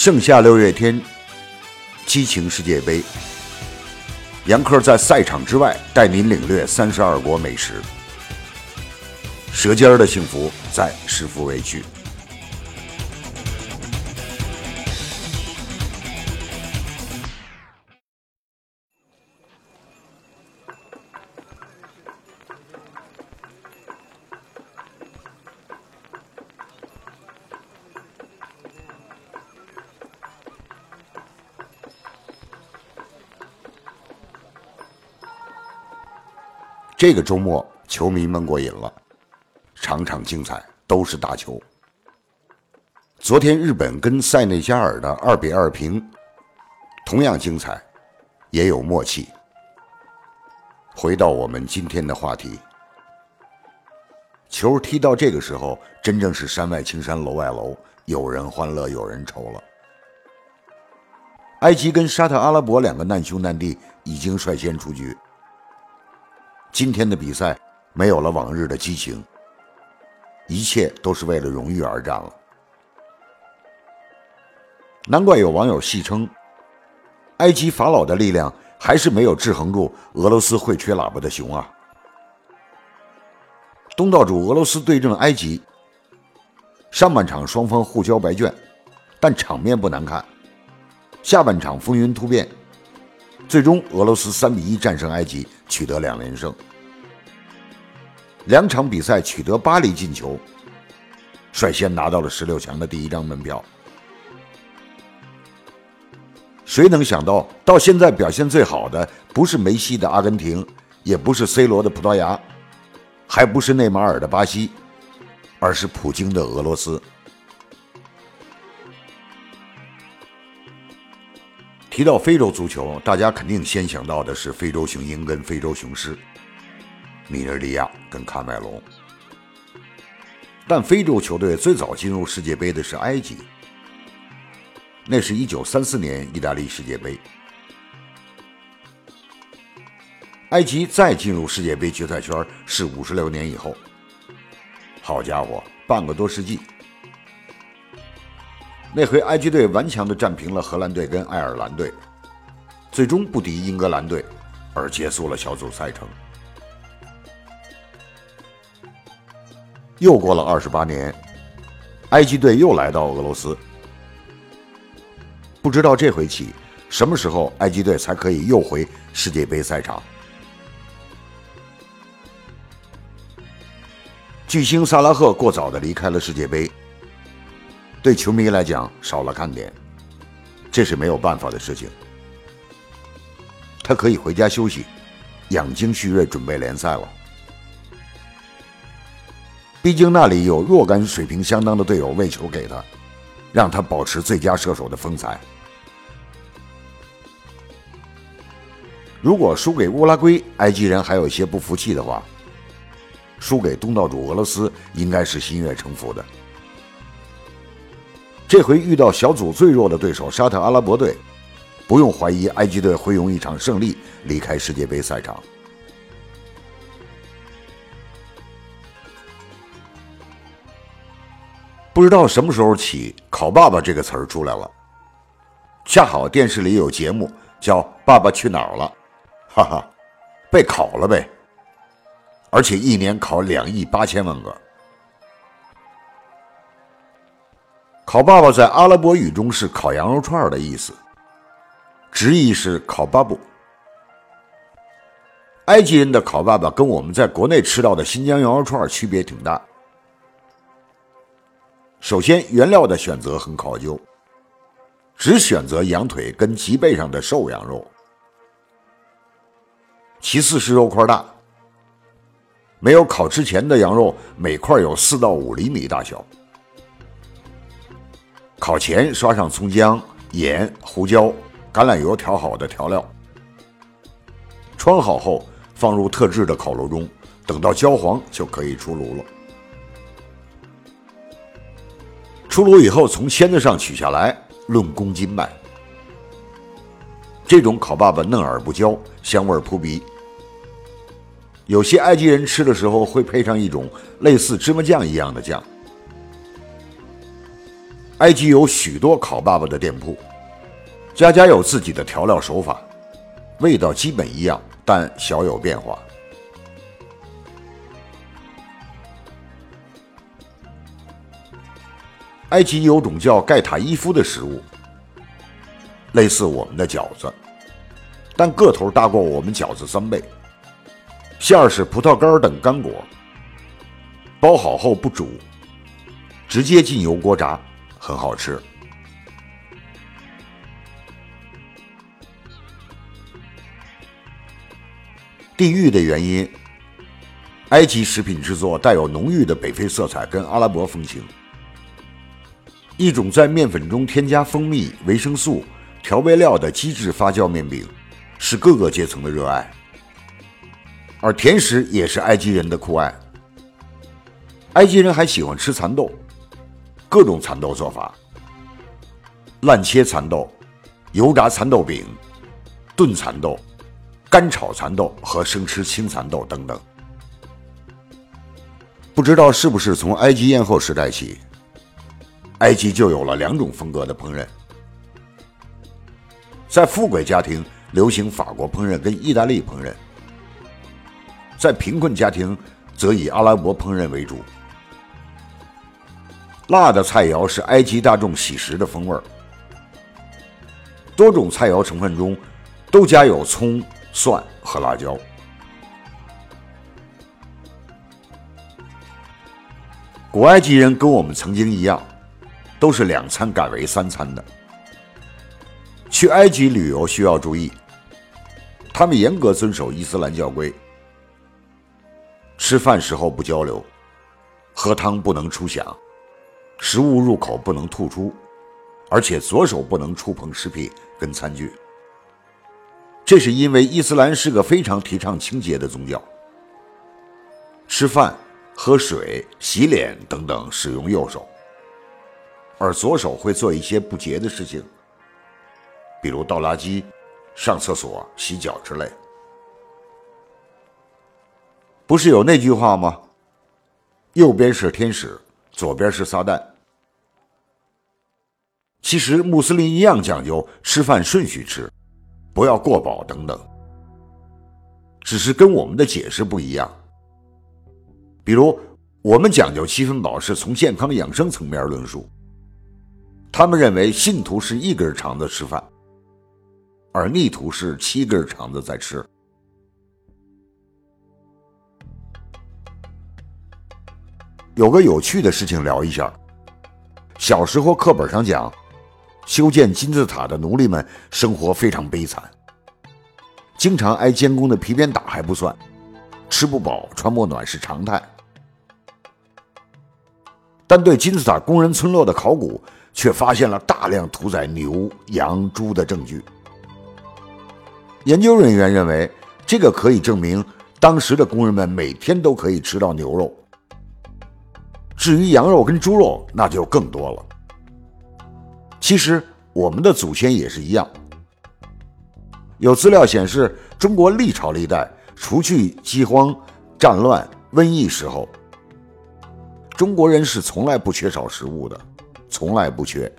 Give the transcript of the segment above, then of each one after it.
盛夏六月天，激情世界杯。杨科在赛场之外带您领略三十二国美食，舌尖的幸福在食富味区。这个周末，球迷们过瘾了，场场精彩，都是大球。昨天日本跟塞内加尔的二比二平，同样精彩，也有默契。回到我们今天的话题，球踢到这个时候，真正是山外青山楼外楼，有人欢乐有人愁了。埃及跟沙特阿拉伯两个难兄难弟已经率先出局。今天的比赛没有了往日的激情，一切都是为了荣誉而战了。难怪有网友戏称，埃及法老的力量还是没有制衡住俄罗斯会吹喇叭的熊啊！东道主俄罗斯对阵埃及，上半场双方互交白卷，但场面不难看。下半场风云突变。最终，俄罗斯三比一战胜埃及，取得两连胜。两场比赛取得八粒进球，率先拿到了十六强的第一张门票。谁能想到，到现在表现最好的不是梅西的阿根廷，也不是 C 罗的葡萄牙，还不是内马尔的巴西，而是普京的俄罗斯。提到非洲足球，大家肯定先想到的是非洲雄鹰跟非洲雄狮，尼日利亚跟喀麦隆。但非洲球队最早进入世界杯的是埃及，那是一九三四年意大利世界杯。埃及再进入世界杯决赛圈是五十六年以后，好家伙，半个多世纪。那回埃及队顽强地战平了荷兰队跟爱尔兰队，最终不敌英格兰队，而结束了小组赛程。又过了二十八年，埃及队又来到俄罗斯，不知道这回起什么时候埃及队才可以又回世界杯赛场。巨星萨拉赫过早的离开了世界杯。对球迷来讲少了看点，这是没有办法的事情。他可以回家休息，养精蓄锐，准备联赛了。毕竟那里有若干水平相当的队友喂球给他，让他保持最佳射手的风采。如果输给乌拉圭，埃及人还有一些不服气的话，输给东道主俄罗斯，应该是心悦诚服的。这回遇到小组最弱的对手沙特阿拉伯队，不用怀疑埃及队会用一场胜利离开世界杯赛场。不知道什么时候起，“考爸爸”这个词儿出来了，恰好电视里有节目叫《爸爸去哪儿了》，哈哈，被考了呗，而且一年考两亿八千万个。烤爸爸在阿拉伯语中是烤羊肉串的意思，直译是烤巴布。埃及人的烤爸爸跟我们在国内吃到的新疆羊肉串区别挺大。首先，原料的选择很考究，只选择羊腿跟脊背上的瘦羊肉。其次是肉块大，没有烤之前的羊肉每块有四到五厘米大小。烤前刷上葱姜、盐、胡椒、橄榄油调好的调料，穿好后放入特制的烤炉中，等到焦黄就可以出炉了。出炉以后从签子上取下来，论公斤卖。这种烤爸爸嫩而不焦，香味扑鼻。有些埃及人吃的时候会配上一种类似芝麻酱一样的酱。埃及有许多烤爸爸的店铺，家家有自己的调料手法，味道基本一样，但小有变化。埃及有种叫盖塔伊夫的食物，类似我们的饺子，但个头大过我们饺子三倍。馅儿是葡萄干等干果，包好后不煮，直接进油锅炸。很好吃。地域的原因，埃及食品制作带有浓郁的北非色彩跟阿拉伯风情。一种在面粉中添加蜂蜜、维生素、调味料的机制发酵面饼，是各个阶层的热爱。而甜食也是埃及人的酷爱。埃及人还喜欢吃蚕豆。各种蚕豆做法：烂切蚕豆、油炸蚕豆饼、炖蚕豆、干炒蚕豆和生吃青蚕豆等等。不知道是不是从埃及艳后时代起，埃及就有了两种风格的烹饪。在富贵家庭流行法国烹饪跟意大利烹饪，在贫困家庭则以阿拉伯烹饪为主。辣的菜肴是埃及大众喜食的风味儿，多种菜肴成分中都加有葱、蒜和辣椒。古埃及人跟我们曾经一样，都是两餐改为三餐的。去埃及旅游需要注意，他们严格遵守伊斯兰教规，吃饭时候不交流，喝汤不能出响。食物入口不能吐出，而且左手不能触碰食品跟餐具。这是因为伊斯兰是个非常提倡清洁的宗教。吃饭、喝水、洗脸等等使用右手，而左手会做一些不洁的事情，比如倒垃圾、上厕所、洗脚之类。不是有那句话吗？右边是天使。左边是撒旦。其实穆斯林一样讲究吃饭顺序吃，不要过饱等等。只是跟我们的解释不一样。比如我们讲究七分饱是从健康养生层面论述，他们认为信徒是一根肠子吃饭，而逆徒是七根肠子在吃。有个有趣的事情聊一下。小时候课本上讲，修建金字塔的奴隶们生活非常悲惨，经常挨监工的皮鞭打还不算，吃不饱穿不暖是常态。但对金字塔工人村落的考古，却发现了大量屠宰牛、羊、猪的证据。研究人员认为，这个可以证明当时的工人们每天都可以吃到牛肉。至于羊肉跟猪肉，那就更多了。其实我们的祖先也是一样。有资料显示，中国历朝历代，除去饥荒、战乱、瘟疫时候，中国人是从来不缺少食物的，从来不缺。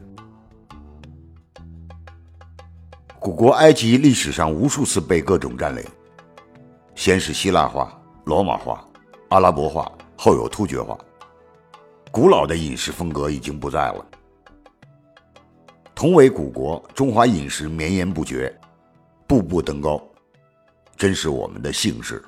古国埃及历史上无数次被各种占领，先是希腊化、罗马化、阿拉伯化，后有突厥化。古老的饮食风格已经不在了。同为古国，中华饮食绵延不绝，步步登高，真是我们的幸事。